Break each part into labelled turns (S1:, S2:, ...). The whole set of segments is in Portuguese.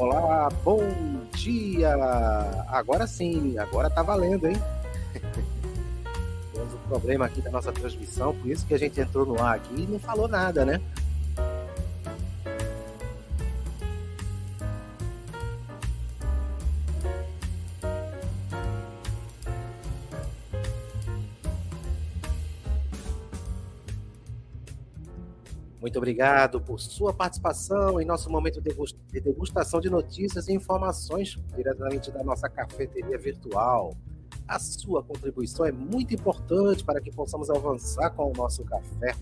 S1: Olá, bom dia! Agora sim, agora tá valendo, hein? Temos um problema aqui da nossa transmissão, por isso que a gente entrou no ar aqui e não falou nada, né? Muito obrigado por sua participação em nosso momento de degustação de notícias e informações diretamente da nossa cafeteria virtual. A sua contribuição é muito importante para que possamos avançar com o nosso café.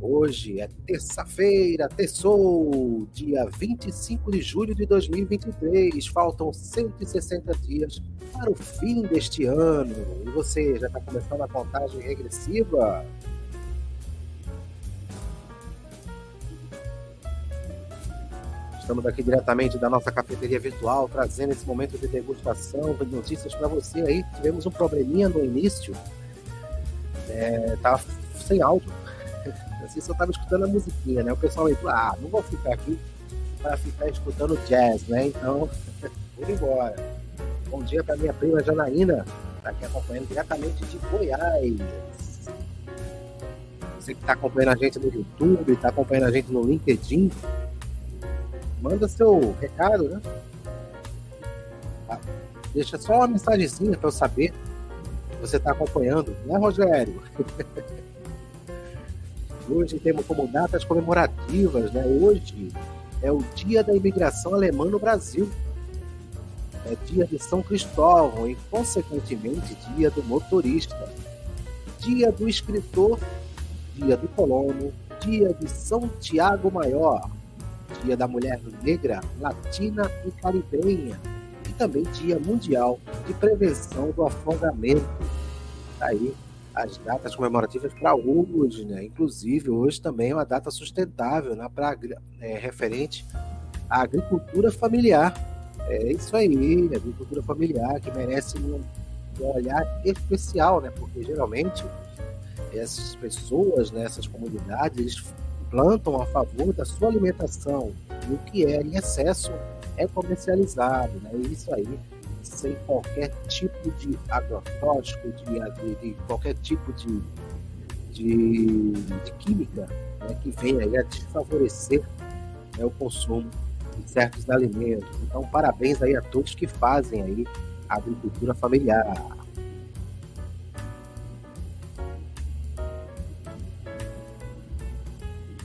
S1: Hoje é terça-feira, terçou, dia 25 de julho de 2023. Faltam 160 dias para o fim deste ano. E você já está começando a contagem regressiva? Estamos aqui diretamente da nossa cafeteria virtual, trazendo esse momento de degustação, de notícias para você aí. Tivemos um probleminha no início, é, tava sem áudio. Assim só estava escutando a musiquinha, né? O pessoal aí, ah, não vou ficar aqui para ficar escutando jazz, né? Então, vou embora. Bom dia para minha prima Janaína, está aqui acompanhando diretamente de Goiás. Você que está acompanhando a gente no YouTube, está acompanhando a gente no LinkedIn, manda seu recado, né? Tá. Deixa só uma mensagenzinha para eu saber que você está acompanhando, né, Rogério? Hoje temos como datas comemorativas, né? Hoje é o Dia da Imigração Alemã no Brasil. É dia de São Cristóvão e, consequentemente, dia do motorista. Dia do escritor, dia do colono, dia de São Tiago Maior, Dia da Mulher Negra, Latina e Caribenha, e também Dia Mundial de Prevenção do Afogamento. Tá aí as datas comemorativas para hoje, né? Inclusive, hoje também é uma data sustentável, né? Pra, é, referente à agricultura familiar. É isso aí, agricultura familiar que merece um, um olhar especial, né? Porque geralmente essas pessoas, né, essas comunidades, plantam a favor da sua alimentação e o que é em excesso é comercializado, né? Isso aí sem qualquer tipo de agrotóxico, de, de, de, qualquer tipo de, de, de química né, que venha a desfavorecer né, o consumo de certos alimentos. Então, parabéns aí a todos que fazem aí a agricultura familiar.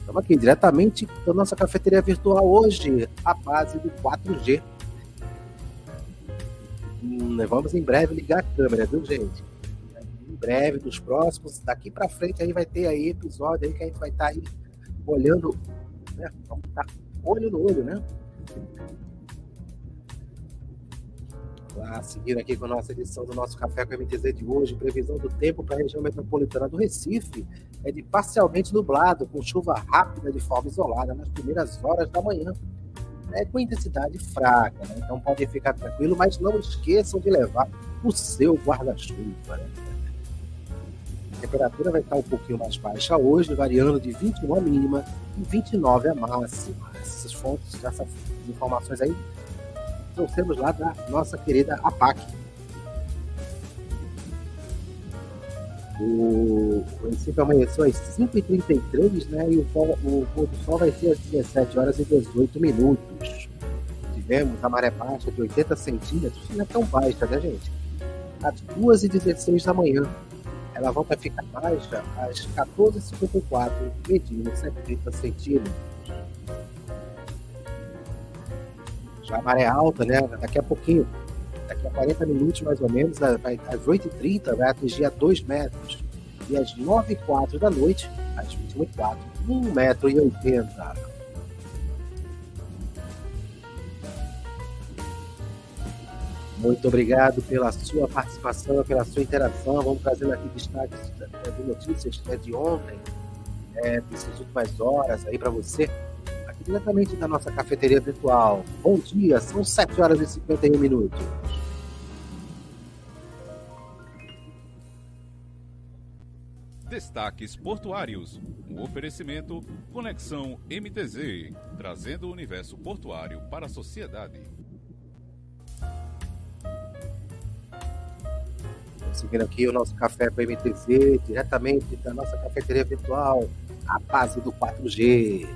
S1: Estamos aqui diretamente da nossa cafeteria virtual hoje, a base do 4G. Hum, vamos em breve ligar a câmera, viu, gente? Em breve, dos próximos, daqui para frente aí vai ter aí episódio aí que a gente vai estar tá aí olhando, né? Vamos estar tá olho no olho, né? Lá, seguindo aqui com a nossa edição do nosso Café com MTZ de hoje, previsão do tempo para a região metropolitana do Recife é de parcialmente nublado, com chuva rápida de forma isolada nas primeiras horas da manhã, né, com intensidade fraca. Né? Então podem ficar tranquilo, mas não esqueçam de levar o seu guarda-chuva. Né? A temperatura vai estar um pouquinho mais baixa hoje, variando de 21 a mínima e 29 a máxima. Essas fontes, essas informações aí trouxemos lá da nossa querida APAC. O, município amanheceu às 5h33, né? E o, o pôr do sol vai ser às 17 horas e 18 minutos. Tivemos a maré baixa de 80 centímetros, não é tão baixa, né, gente? Às 2h16 da manhã. Ela volta a ficar baixa às 14h54, medindo 70 centímetros. A maré alta, né? Daqui a pouquinho, daqui a 40 minutos mais ou menos, às 8h30 vai atingir a 2 metros. E às 9h04 da noite, às 21h04, 1,80m. Muito obrigado pela sua participação, pela sua interação. Vamos trazendo aqui destaques de notícias né, de ontem, é, dessas últimas horas aí para você diretamente da nossa cafeteria virtual. Bom dia, são 7 horas e 51 minutos.
S2: Destaques Portuários. Um oferecimento Conexão MTZ, trazendo o universo portuário para a sociedade.
S1: Seguindo aqui o nosso café com MTZ, diretamente da nossa cafeteria virtual, a base do 4G.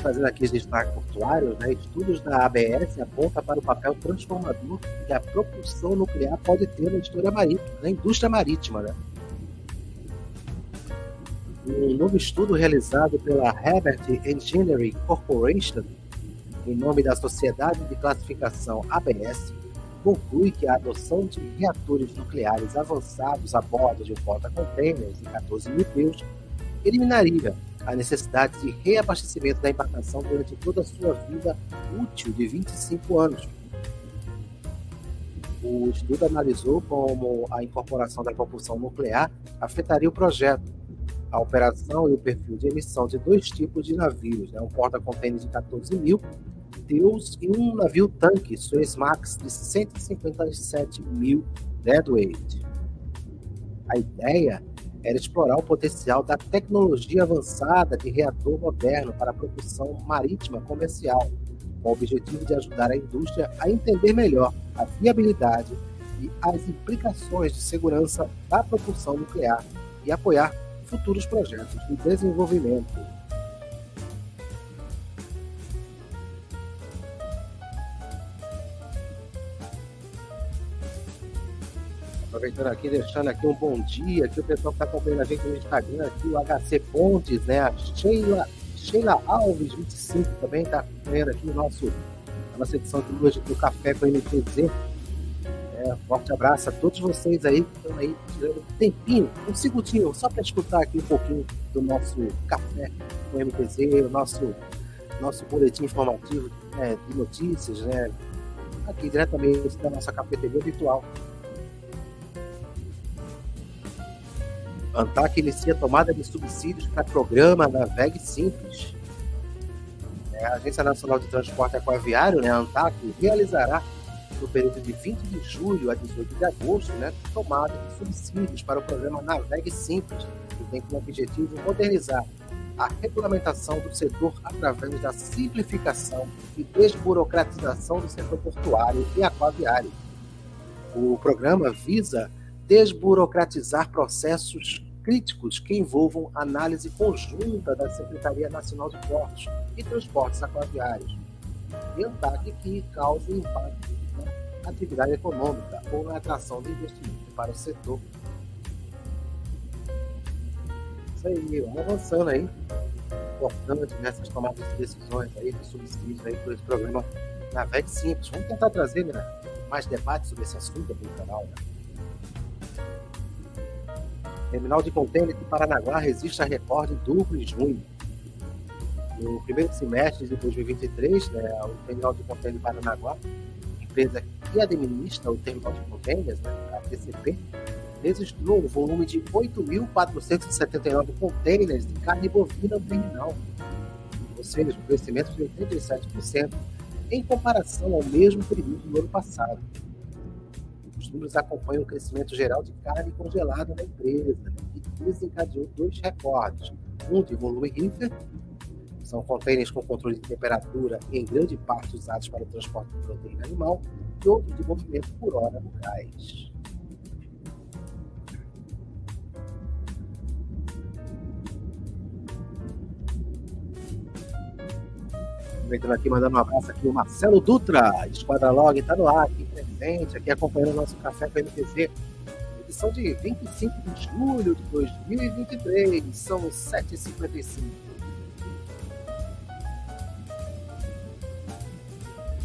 S1: Fazendo aqui os destaques portuários, né, estudos da ABS apontam para o papel transformador que a propulsão nuclear pode ter na indústria marítima. Na indústria marítima né? Um novo estudo realizado pela Herbert Engineering Corporation, em nome da Sociedade de Classificação ABS, conclui que a adoção de reatores nucleares avançados a bordo de porta-containers de 14 mil teus eliminaria a necessidade de reabastecimento da embarcação durante toda a sua vida útil de 25 anos. O estudo analisou como a incorporação da propulsão nuclear afetaria o projeto, a operação e o perfil de emissão de dois tipos de navios, né? um porta-contêineres de 14 mil e um navio tanque Suezmax de 157 mil deadweight. A ideia era explorar o potencial da tecnologia avançada de reator moderno para a propulsão marítima comercial, com o objetivo de ajudar a indústria a entender melhor a viabilidade e as implicações de segurança da propulsão nuclear e apoiar futuros projetos de desenvolvimento aproveitando aqui, deixando aqui um bom dia, aqui o pessoal que está acompanhando a gente no Instagram, aqui o HC Pontes, né? A Sheila, Sheila Alves, 25, também está acompanhando aqui o nosso, a nossa edição de hoje do Café com MTZ. É, forte abraço a todos vocês aí que estão aí tirando um tempinho, um segundinho, só para escutar aqui um pouquinho do nosso Café com MTZ, o nosso, nosso boletim informativo né, de notícias, né? Aqui diretamente da nossa cafeteria virtual ANTAC inicia tomada de subsídios para programa da VEG Simples. É, a Agência Nacional de Transporte Aquaviário, né, a ANTAC, realizará no período de 20 de julho a 18 de agosto, né, tomada de subsídios para o programa Naveg Simples, que tem como objetivo modernizar a regulamentação do setor através da simplificação e desburocratização do setor portuário e aquaviário. O programa visa desburocratizar processos críticos que envolvam análise conjunta da Secretaria Nacional de Portos e Transportes Aquaviários e ataque que cause impacto na atividade econômica ou na atração de investimento para o setor. Isso aí, vamos avançando aí. Importante nessas tomadas de decisões aí, de subsídios aí por esse programa na VEC Simples. Vamos tentar trazer né, mais debates sobre esse assunto aqui no canal. Né? Terminal de contêiner de Paranaguá resiste a recorde duplo em junho. No primeiro semestre de 2023, né, o Terminal de Contêiner de Paranaguá, empresa que administra o Terminal de Contêineres, né, a TCP, registrou um volume de 8.479 contêineres de carne bovina no terminal, ou seja, um crescimento de 87% em comparação ao mesmo período do ano passado números acompanham o crescimento geral de carne congelada na empresa né, e desencadeou dois recordes. Um de volume Reefer, são contêineres com controle de temperatura e em grande parte usados para o transporte de proteína animal, e outro de movimento por hora no gás. Aproveitando aqui, mandando um abraço aqui, o Marcelo Dutra, Esquadra Log, está no ar aqui presente, aqui acompanhando o nosso café com a MTZ. Edição de 25 de julho de 2023, são 7h55.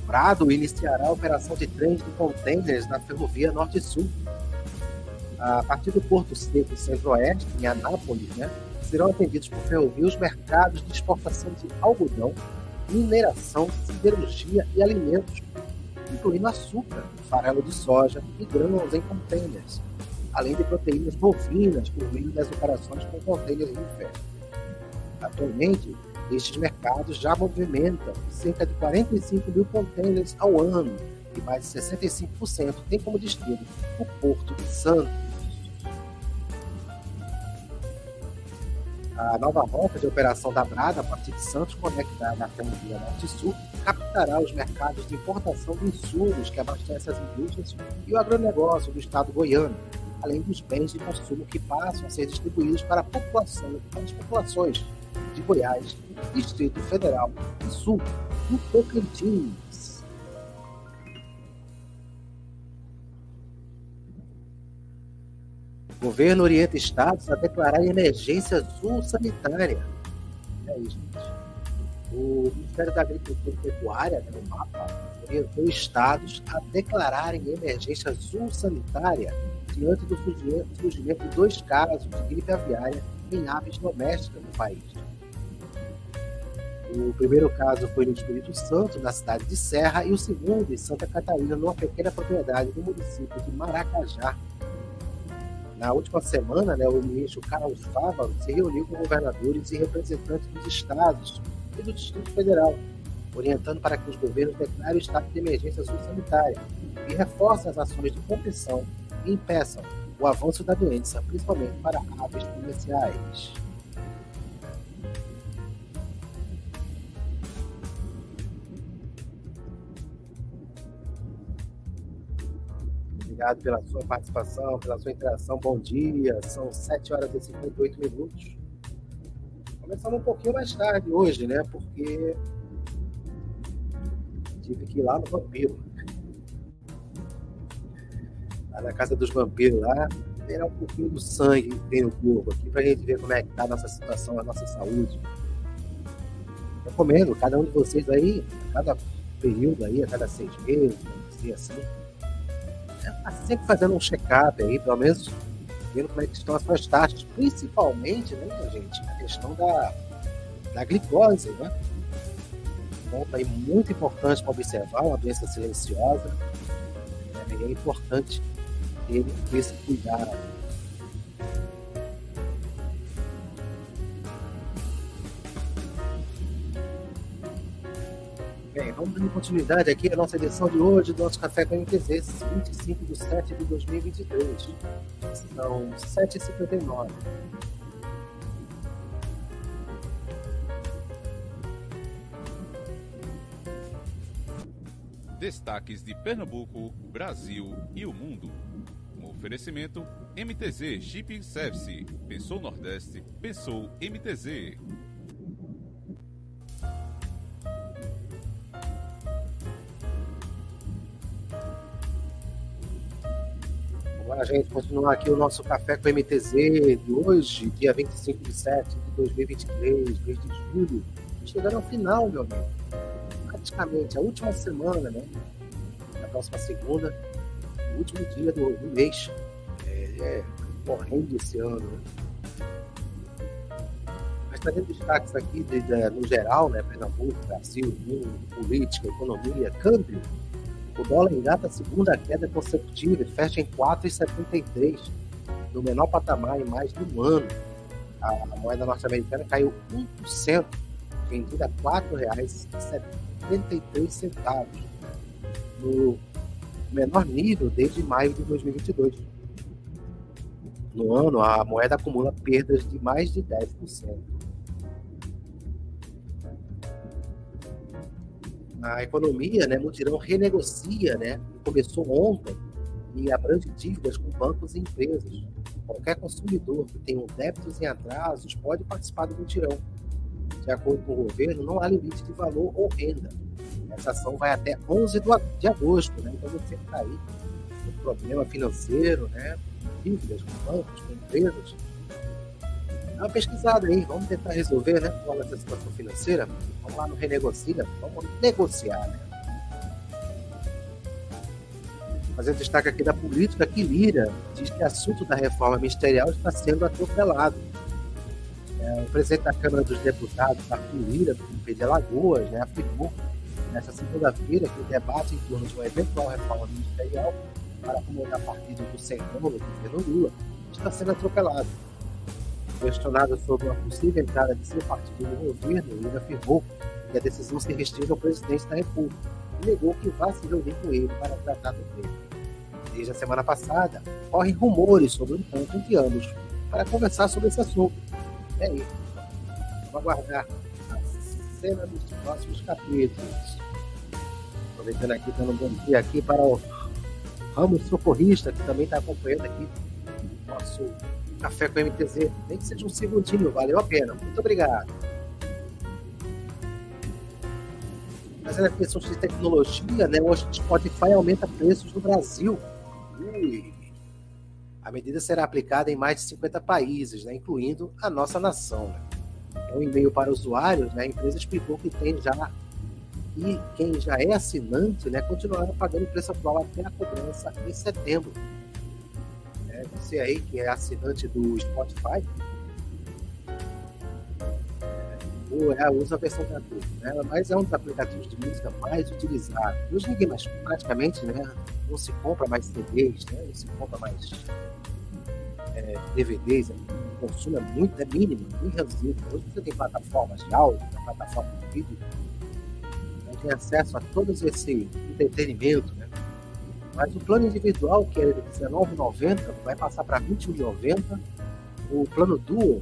S1: Prado iniciará a operação de trens de contêineres na ferrovia Norte-Sul. A partir do Porto Seco Centro-Oeste, em Anápolis, né, serão atendidos por ferrovia os mercados de exportação de algodão, mineração, siderurgia e alimentos, incluindo açúcar, farelo de soja e grãos em containers, além de proteínas bovinas por meio das operações com containers de ferro. Atualmente, estes mercados já movimentam cerca de 45 mil containers ao ano e mais de 65% tem como destino o Porto de Santos. A nova rota de operação da Brada a partir de Santos, conectada à ferrovia Norte-Sul, captará os mercados de importação de insumos que abastecem as indústrias e o agronegócio do estado goiano, além dos bens de consumo que passam a ser distribuídos para a população, para as populações de Goiás, Distrito Federal e Sul, do Tocantins. Governo orienta estados a declarar emergência azul sanitária. É isso, gente. O Ministério da Agricultura e Pecuária, né, o MAPA, orientou estados a declararem emergência azul sanitária diante do surgimento de dois casos de gripe aviária em aves domésticas no país. O primeiro caso foi no Espírito Santo, na cidade de Serra, e o segundo em Santa Catarina, numa pequena propriedade do município de Maracajá. Na última semana, né, o ministro Carlos Fávaro se reuniu com governadores e representantes dos estados e do Distrito Federal, orientando para que os governos declarem o estado de emergência sanitária e reforcem as ações de contenção e impeçam o avanço da doença, principalmente para aves comerciais. Obrigado pela sua participação, pela sua interação. Bom dia. São 7 horas e 58 minutos. Começamos um pouquinho mais tarde hoje, né? Porque tive que ir lá no vampiro lá na casa dos vampiros lá, tirar um pouquinho do sangue que tem no corpo aqui, pra gente ver como é que tá a nossa situação, a nossa saúde. Recomendo, cada um de vocês aí, a cada período aí, a cada seis meses, dizer assim, tá sempre fazendo um check-up aí, pelo menos vendo como é que estão as suas taxas, principalmente, né, gente, a questão da, da glicose, né? Ponto aí muito importante para observar, uma doença silenciosa, né, é importante ter esse cuidado. Vamos continuidade aqui à nossa edição de hoje do nosso Café com MTZ, 25 de 7 de 2023. São 7h59.
S2: Destaques de Pernambuco, Brasil e o mundo. Um oferecimento MTZ Shipping Service. Pensou Nordeste, pensou MTZ.
S1: Lá, gente, continuar aqui o nosso café com MTZ de hoje, dia 25 de setembro de 2023, mês de julho. Chegando ao final, meu amigo. Praticamente a última semana, né? Na próxima segunda, último dia do, do mês. É, é, morrendo esse ano. Né? Mas trazendo destaques aqui de, de, no geral, né? Pernambuco, Brasil, mundo, política, economia, câmbio. O dólar engata a segunda queda consecutiva e fecha em 4,73, no menor patamar em mais de um ano. A, moeda norte-americana caiu 1%, vendida a R$ 4,73 no menor nível desde maio de 2022. No ano, a moeda acumula perdas de mais de 10%. A economia, né, Mutirão renegocia, né, começou ontem e abrange dívidas com bancos e empresas. Qualquer consumidor que tenha débitos em atrasos pode participar do mutirão. De acordo com o governo, não há limite de valor ou renda. Essa ação vai até 11 de agosto, né? Então você está aí com problema financeiro, né? Dívidas com bancos, com empresas. Dá uma pesquisada aí, vamos tentar resolver, né? Qual é essa situação financeira? Vamos lá no Renegocia, vamos negociar, né? Fazendo destaque aqui da política que Lira diz que o assunto da reforma ministerial está sendo atropelado. É, o presidente da Câmara dos Deputados, Arthur Lira, do PP de Alagoas, né, afirmou nesta segunda-feira que o debate em torno de uma eventual reforma ministerial para acomodar partido do Centrão do governo Lula está sendo atropelado. Questionado sobre uma possível entrada de seu partido no governo, Lula afirmou que a decisão se restringe ao presidente da República. e negou que vá se reunir com ele para tratar do tema. Desde a semana passada, correm rumores sobre o encontro entre ambos para conversar sobre esse assunto. É isso. Vamos aguardar a cena dos próximos capítulos. Aproveitando aqui, dando um bom dia aqui para o Ramos Socorrista, que também está acompanhando aqui nosso Café com MTZ. Nem que seja um segundinho, valeu a pena. Muito obrigado. Mas é questão de tecnologia, né? Hoje o Spotify aumenta preços no Brasil. Ui. A medida será aplicada em mais de 50 países, né? incluindo a nossa nação. Né? Um e-mail para usuários, né? a empresa explicou que tem já e quem já é assinante, né, continuará pagando o preço atual até a cobrança em setembro. É, você aí que é assinante do Spotify, é, usa a versão gratuita, né? mas é um dos aplicativos de música mais utilizados. Hoje ninguém mais, praticamente, né, não se compra mais CDs, né, não se compra mais é, DVDs, o consumo é muito, é mínimo, muito reduzido. Hoje você tem plataformas de áudio, plataformas de vídeo, tem acesso a todo esse entretenimento, né? Mas o plano individual, que é de R$19,90, vai passar para R$21,90. O plano duo,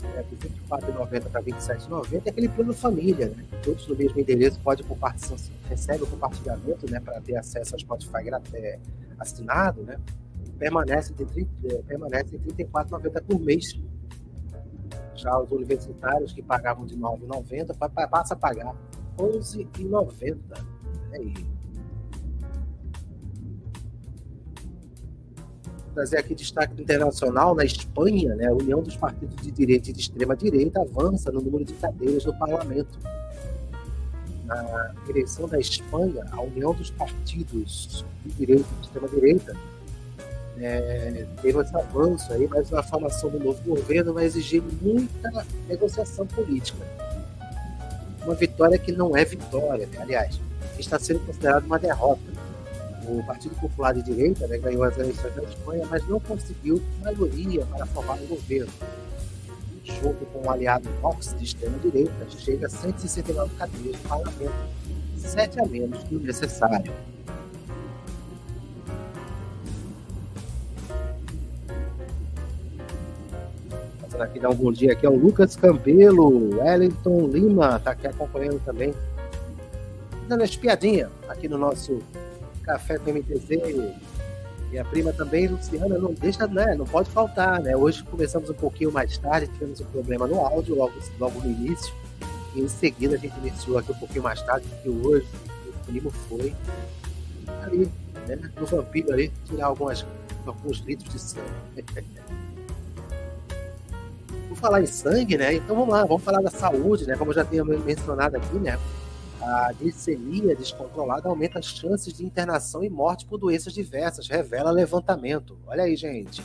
S1: de R$24,90 para R$27,90, é aquele plano família, né? Todos no mesmo endereço podem compartilhar, recebe o compartilhamento, né? Para ter acesso ao Spotify é, assinado, né? Permanece, de 30, é, permanece em R$34,90 por mês. Já os universitários que pagavam de R$9,90 passa a pagar 11,90. É isso. Trazer aqui destaque internacional na Espanha, né, a União dos Partidos de Direita e de Extrema Direita avança no número de cadeiras no parlamento. Na eleição da Espanha, a União dos Partidos de Direita e de Extrema Direita é, teve esse avanço aí, mas a formação do novo governo vai exigir muita negociação política uma vitória que não é vitória, né? aliás, está sendo considerada uma derrota. O Partido Popular de Direita né, ganhou as eleições da Espanha, mas não conseguiu maioria para formar o governo. Junto com o aliado Vox de extrema-direita, chega a 169 cadeiras no parlamento, sete a menos do necessário. Passando aqui, dar um bom dia aqui ao Lucas Campelo, Wellington Lima, tá aqui acompanhando também. Dando espiadinha aqui no nosso Café com MTZ. E a prima também, Luciana, não deixa, né? Não pode faltar, né? Hoje começamos um pouquinho mais tarde, tivemos um problema no áudio logo, logo no início. E em seguida a gente iniciou aqui um pouquinho mais tarde, porque hoje o primo foi ali, né? No vampiro ali, tirar algumas, alguns litros de sangue. por falar em sangue, né? Então vamos lá, vamos falar da saúde, né? Como eu já tinha mencionado aqui, né? A glicemia descontrolada aumenta as chances de internação e morte por doenças diversas, revela levantamento. Olha aí, gente.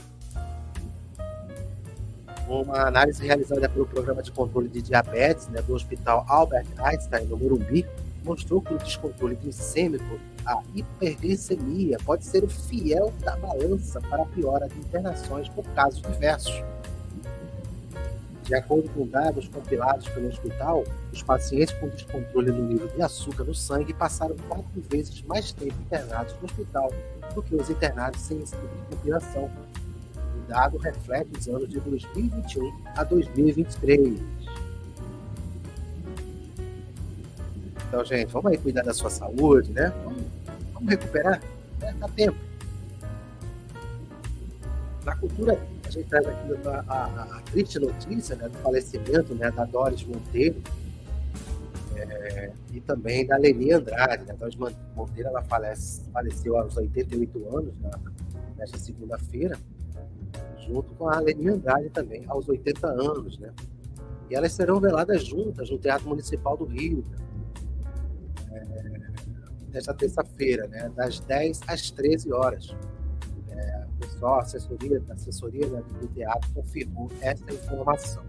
S1: Uma análise realizada pelo Programa de Controle de Diabetes né, do Hospital Albert Einstein, no Morumbi, mostrou que o descontrole glicêmico, a hiperglicemia, pode ser o fiel da balança para a piora de internações por casos diversos. De acordo com dados compilados pelo hospital, os pacientes com descontrole no nível de açúcar no sangue passaram quatro vezes mais tempo internados no hospital do que os internados sem esse tipo de compilação. O dado reflete os anos de 2021 a 2023. Então, gente, vamos aí cuidar da sua saúde, né? Vamos, vamos recuperar? É, dá tempo. Na cultura a gente traz aqui a, a, a triste notícia né, do falecimento né, da Doris Monteiro é, e também da Leni Andrade. Né? Doris Monteiro ela falece, faleceu aos 88 anos, nesta segunda-feira, junto com a Leni Andrade também, aos 80 anos. Né? E elas serão veladas juntas no Teatro Municipal do Rio, né? é, nesta terça-feira, né? das 10 às 13 horas pessoal, a assessoria, a assessoria do teatro confirmou essa informação.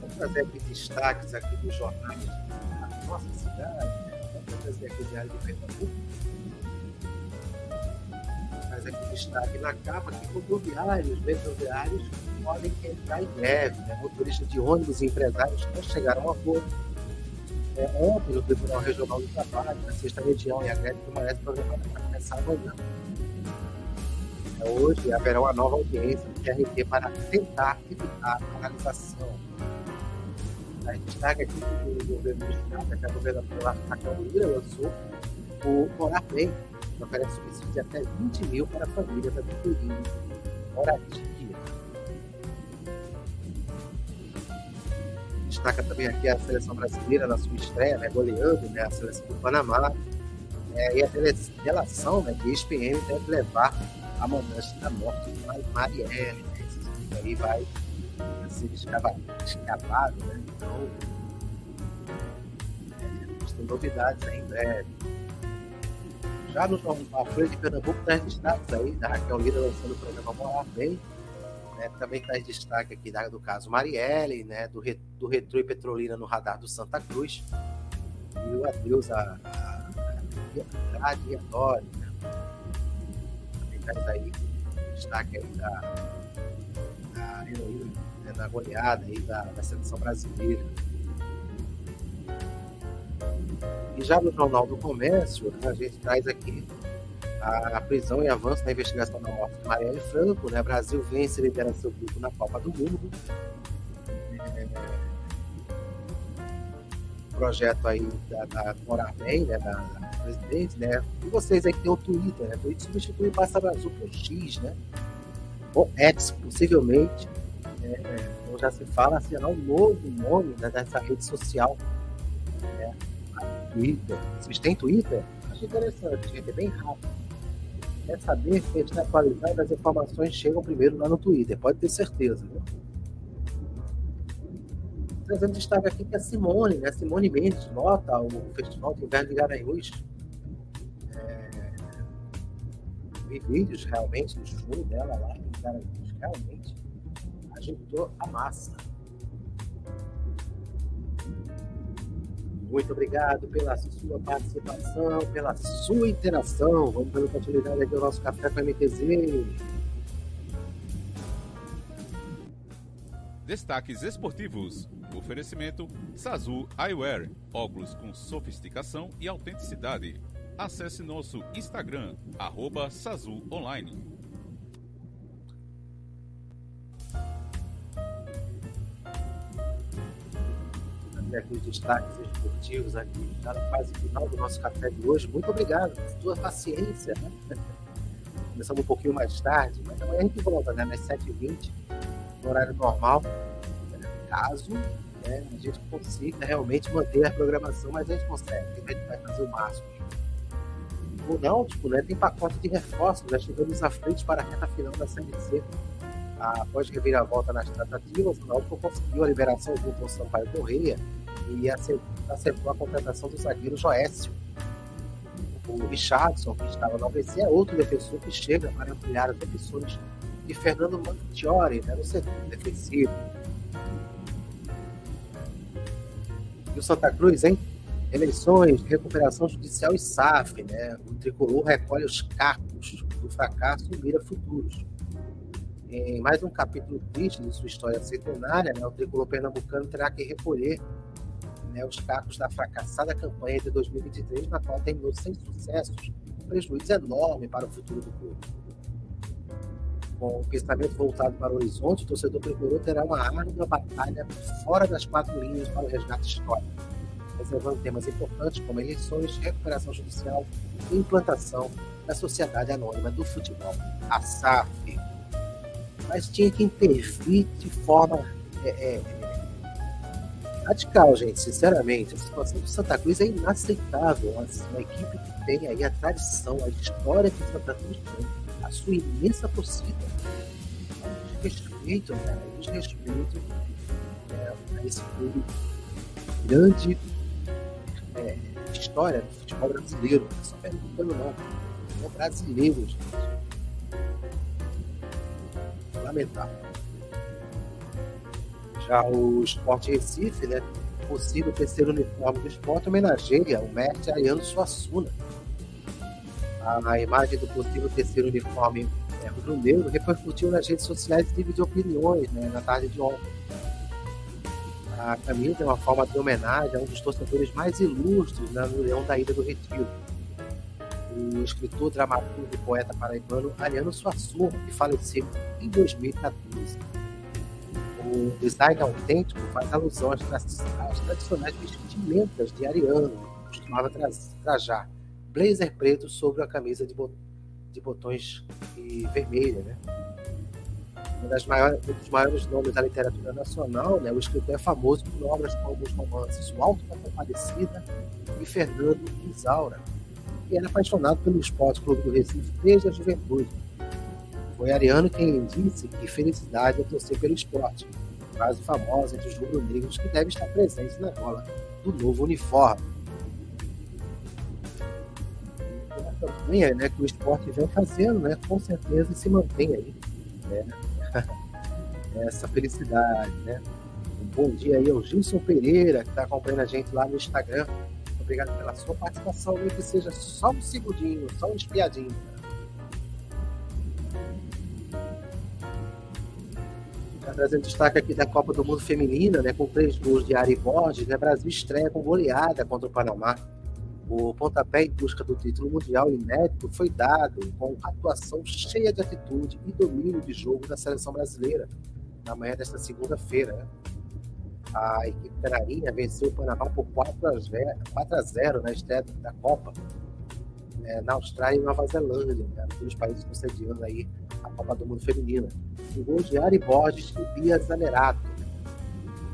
S1: Vamos trazer aqui destaques aqui dos jornais da nossa cidade. Né? Vamos trazer aqui o Diário de Pernambuco. traz aqui destaque na capa que rodoviários, metroviários podem entrar em greve. Né? Motoristas de ônibus e empresários não chegaram a acordo. É, ontem, no Tribunal Regional do Trabalho, na sexta região, e a greve permanece programada para começar amanhã. É, hoje haverá uma nova audiência do TRT para tentar evitar a paralisação. A gente destaca aqui que o governo do Estado, que a governadora Raquel Lira lançou o Morar Bem, que oferece subsídio de até 20 mil para famílias adquirindo moradia. Destaca também aqui a seleção brasileira na sua estreia, né, goleando né, a seleção do Panamá. É, e a relação né, de ESPN deve levar a mandança da morte de Marielle. Né? Isso aí vai ser escavado, escavado né? Então, é, tem novidades aí em breve. Já no a Folha de Pernambuco traz destaques aí da Raquel Lira lançando o programa Morar Bem. Né? Também traz destaque aqui da, do caso Marielle, né? do, re, do Retro e Petrolina no radar do Santa Cruz. E o adeus a, a, a, Adore, né? Também traz aí destaque aí da, da heroína, né? da goleada aí da, da seleção brasileira. E já no Jornal do Comércio, né, a gente traz aqui a prisão e avanço na investigação da morte de Marielle Franco. Né? Brasil vence e lidera seu grupo na Copa do Mundo. É... Projeto aí da, da Morar Bem, né? da, da presidente, né? E vocês aí que tem o Twitter, né? Twitter substitui Passa Brasil por X, né? Ou X, possivelmente. Né? Então já se fala assim, é um novo nome né, dessa rede social Twitter. Vocês têm Twitter? Acho interessante, gente, é bem rápido. Quer saber se está atualizado, as informações chegam primeiro lá no Twitter, pode ter certeza. Né? Trazendo destaque aqui que a Simone, né? Simone Mendes, nota o Festival de Inverno de Garanhuns. É... Vi vídeos realmente do show dela lá em Garanhuns, realmente agitou a massa. Muito obrigado pela sua participação, pela sua interação. Vamos dar continuidade aqui ao nosso café com MTZ.
S2: Destaques esportivos. Oferecimento Sazu Eyewear. Óculos com sofisticação e autenticidade. Acesse nosso Instagram, arroba Sazu Online.
S1: Né, aqui os destaques esportivos aqui, já na fase final do nosso café de hoje. Muito obrigado por sua paciência. Né? Começamos um pouquinho mais tarde, mas amanhã a gente volta, né, nas 7h20, no horário normal. Caso né, a gente consiga realmente manter a programação, mas a gente consegue, a gente vai fazer o máximo. O Náutico né, tem pacote de reforços, já chegamos à frente para a reta final da Série C após reviravolta nas tratativas, o Náutico conseguiu a liberação junto ao Sampaio Correia e acertou a contratação do zagueiro Joécio. O Richardson, que estava no ABC, é outro defensor que chega para ampliar as opções de Fernando Mantiori né, no setor defensivo. E o Santa Cruz, hein? Eleições, recuperação judicial e SAF, né? O tricolor recolhe os cacos do fracasso e mira futuros. Em mais um capítulo triste de sua história centenária, né, o tricolor pernambucano terá que recolher né, os cacos da fracassada campanha de 2023, na qual terminou sem sucessos, um prejuízo enorme para o futuro do clube. Com o pensamento voltado para o horizonte, o torcedor tricolor terá uma árdua batalha fora das quatro linhas para o resgate histórico, reservando temas importantes como eleições, recuperação judicial e implantação da Sociedade Anônima do Futebol, a SAF. Mas tinha que intervir de forma é, é, radical, gente, sinceramente. A situação do Santa Cruz é inaceitável. Uma, equipe que tem aí a tradição, a história que o Santa Cruz tem, a sua imensa torcida. Desrespeito, cara, desrespeito é, a esse clube grande é, história do futebol brasileiro. Não é só pernambucano, não. É brasileiro, gente. Já o Esporte Recife, né? Possível terceiro uniforme do esporte homenageia o mestre Ayano Suassuna. A imagem do possível terceiro uniforme é, rubro-negro repercutiu nas redes sociais e dividiu opiniões né, na tarde de ontem. A camisa é uma forma de homenagem a um dos torcedores mais ilustres né, no Leão da Ilha do Retiro. O escritor, dramaturgo e poeta paraibano Ariano Suassuna, que faleceu em 2014. O design autêntico faz alusão às, às tradicionais vestimentas de Ariano, que costumava trajar blazer preto sobre a camisa de, de botões vermelha, né? Um, maiores, um dos maiores nomes da literatura nacional, né? o escritor é famoso por obras como os romances O Alto da Compadecida e Fernando Isaura, e era apaixonado pelo Esporte Clube do Recife desde a juventude. Foi Ariano quem disse que felicidade é torcer pelo esporte, frase famosa entre os rubro-negros que deve estar presente na bola do novo uniforme. A campanha né, que o esporte vem fazendo, né, com certeza se mantém aí. Né? Essa felicidade. Né? Um bom dia aí ao Gilson Pereira, que está acompanhando a gente lá no Instagram obrigado pela sua participação, nem que seja só um segundinho, só um espiadinho. Tá trazendo destaque aqui da Copa do Mundo Feminina, né, com três gols de Ari Borges, né, Brasil estreia com goleada contra o Panamá. O pontapé em busca do título mundial inédito foi dado com atuação cheia de atitude e domínio de jogo da seleção brasileira na manhã desta segunda-feira. A equipe canarinha venceu o Panamá por 4 a 0, 4 a 0 na estreia da Copa, né, na Austrália e Nova Zelândia, né, os países sediando aí a Copa do Mundo Feminina. O gol de Ari Borges e Bia Zanerato.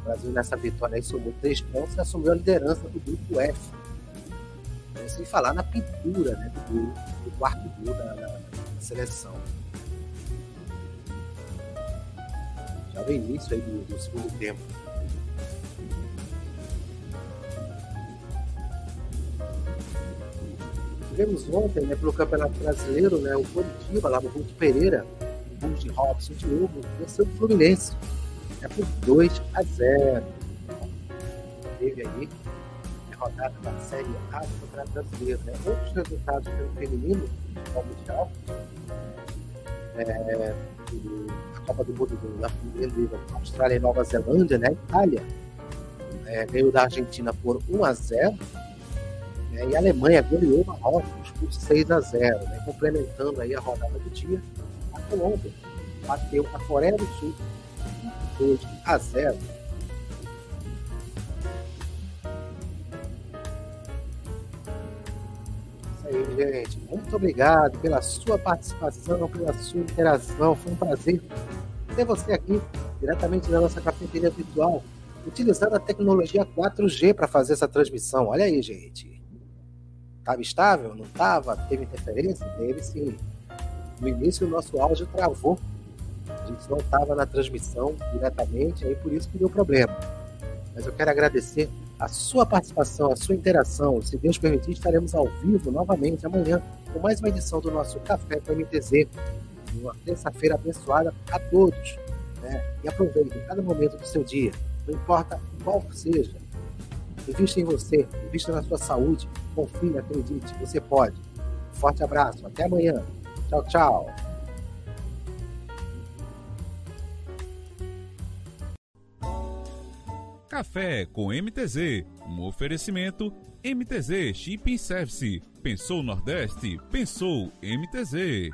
S1: O Brasil nessa vitória aí somou três pontos e assumiu a liderança do grupo F. Né, sem falar na pintura né, do, do quarto gol da, da seleção. Já no início aí do, do segundo tempo. Tivemos ontem, né, pelo Campeonato Brasileiro, né, o Curitiba, lá no Guto Pereira, o Bulls de Robson de novo, venceu o Fluminense né, por 2 a 0. Teve aí a rodada da Série A do Campeonato Brasileiro. Né? Outros resultados pelo feminino, futebol mundial, é, a Copa do Mundo da Feminino, Austrália e Nova Zelândia, né? Itália é, ganhou da Argentina por 1 a 0 né? E a Alemanha goleou Marrocos por 6 a 0, né? complementando aí a rodada do dia. A Colômbia bateu a Coreia do Sul por 2 a 0. Isso aí, gente. Muito obrigado pela sua participação, pela sua interação. Foi um prazer ter você aqui, diretamente da nossa cafeteria virtual, utilizando a tecnologia 4G para fazer essa transmissão. Olha aí, gente. Estava estável? Não estava? Teve interferência? Teve sim. No início o nosso áudio travou. A gente não estava na transmissão diretamente, aí por isso que deu problema. Mas eu quero agradecer a sua participação, a sua interação. Se Deus permitir, estaremos ao vivo novamente amanhã com mais uma edição do nosso Café com MTZ. Uma terça-feira abençoada a todos. Né? E aproveite cada momento do seu dia, não importa qual seja. Invista em você, invista na sua saúde, confie, acredite, você pode. Forte abraço, até amanhã. Tchau, tchau.
S2: Café com MTZ, um oferecimento MTZ Shipping Service. Pensou Nordeste? Pensou MTZ.